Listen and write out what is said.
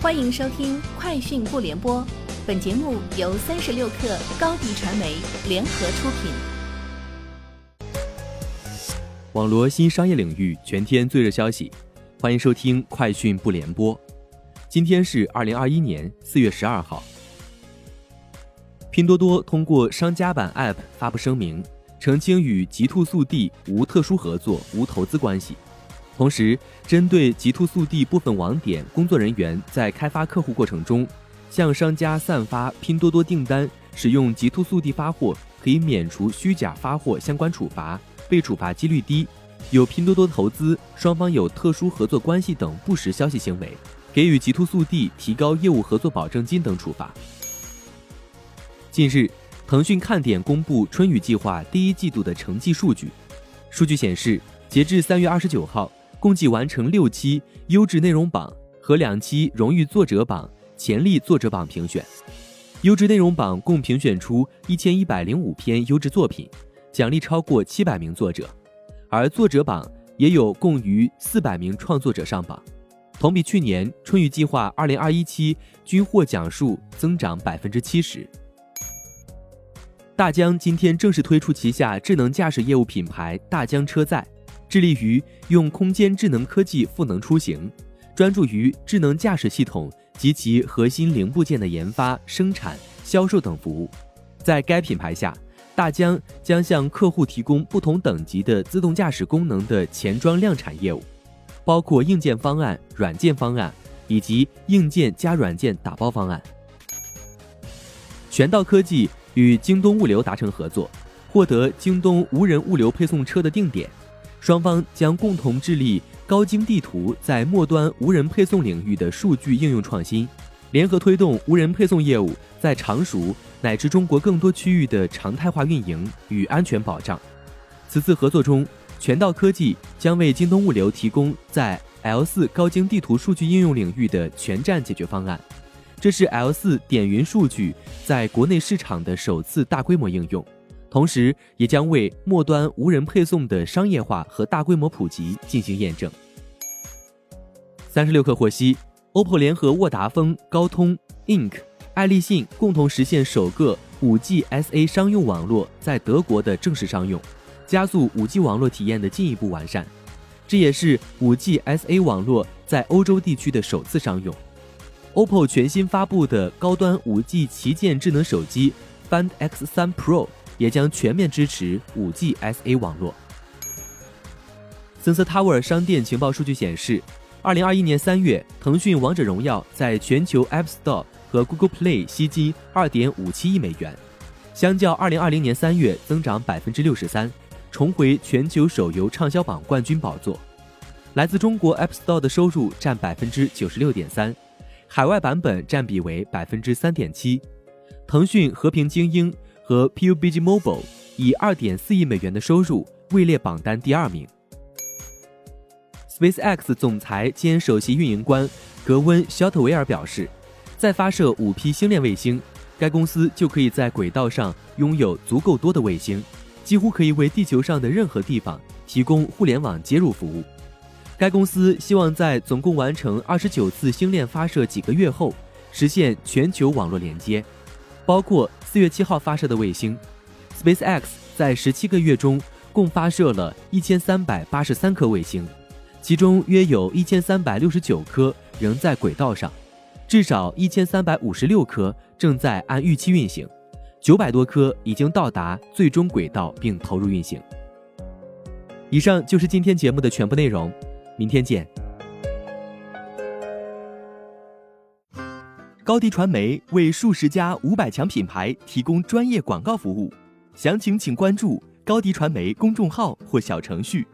欢迎收听《快讯不联播》，本节目由三十六克高低传媒联合出品。网罗新商业领域全天最热消息，欢迎收听《快讯不联播》。今天是二零二一年四月十二号。拼多多通过商家版 App 发布声明，澄清与极兔速递无特殊合作、无投资关系。同时，针对极兔速递部分网点工作人员在开发客户过程中，向商家散发拼多多订单，使用极兔速递发货可以免除虚假发货相关处罚，被处罚几率低；有拼多多投资、双方有特殊合作关系等不实消息行为，给予极兔速递提高业务合作保证金等处罚。近日，腾讯看点公布春雨计划第一季度的成绩数据，数据显示，截至三月二十九号。共计完成六期优质内容榜和两期荣誉作者榜、潜力作者榜评选。优质内容榜共评选出一千一百零五篇优质作品，奖励超过七百名作者；而作者榜也有共逾四百名创作者上榜，同比去年春雨计划二零二一期均获奖数增长百分之七十。大疆今天正式推出旗下智能驾驶业务品牌大疆车载。致力于用空间智能科技赋能出行，专注于智能驾驶系统及其核心零部件的研发、生产、销售等服务。在该品牌下，大疆将向客户提供不同等级的自动驾驶功能的前装量产业务，包括硬件方案、软件方案以及硬件加软件打包方案。全道科技与京东物流达成合作，获得京东无人物流配送车的定点。双方将共同致力高精地图在末端无人配送领域的数据应用创新，联合推动无人配送业务在常熟乃至中国更多区域的常态化运营与安全保障。此次合作中，全道科技将为京东物流提供在 L 四高精地图数据应用领域的全站解决方案，这是 L 四点云数据在国内市场的首次大规模应用。同时，也将为末端无人配送的商业化和大规模普及进行验证。三十六氪获悉，OPPO 联合沃达丰、高通、Ink、爱立信共同实现首个 5G SA 商用网络在德国的正式商用，加速 5G 网络体验的进一步完善。这也是 5G SA 网络在欧洲地区的首次商用。OPPO 全新发布的高端 5G 旗舰智能手机 Find X3 Pro。也将全面支持 5G SA 网络。Sensor Tower 商店情报数据显示，2021年3月，腾讯《王者荣耀》在全球 App Store 和 Google Play 吸金2.57亿美元，相较2020年3月增长63%，重回全球手游畅销榜冠军宝座。来自中国 App Store 的收入占96.3%，海外版本占比为3.7%。腾讯和平精英。和 PUBG Mobile 以二点四亿美元的收入位列榜单第二名。SpaceX 总裁兼首席运营官格温·肖特维尔表示，在发射五批星链卫星，该公司就可以在轨道上拥有足够多的卫星，几乎可以为地球上的任何地方提供互联网接入服务。该公司希望在总共完成二十九次星链发射几个月后，实现全球网络连接。包括四月七号发射的卫星，SpaceX 在十七个月中共发射了一千三百八十三颗卫星，其中约有一千三百六十九颗仍在轨道上，至少一千三百五十六颗正在按预期运行，九百多颗已经到达最终轨道并投入运行。以上就是今天节目的全部内容，明天见。高迪传媒为数十家五百强品牌提供专业广告服务，详情请关注高迪传媒公众号或小程序。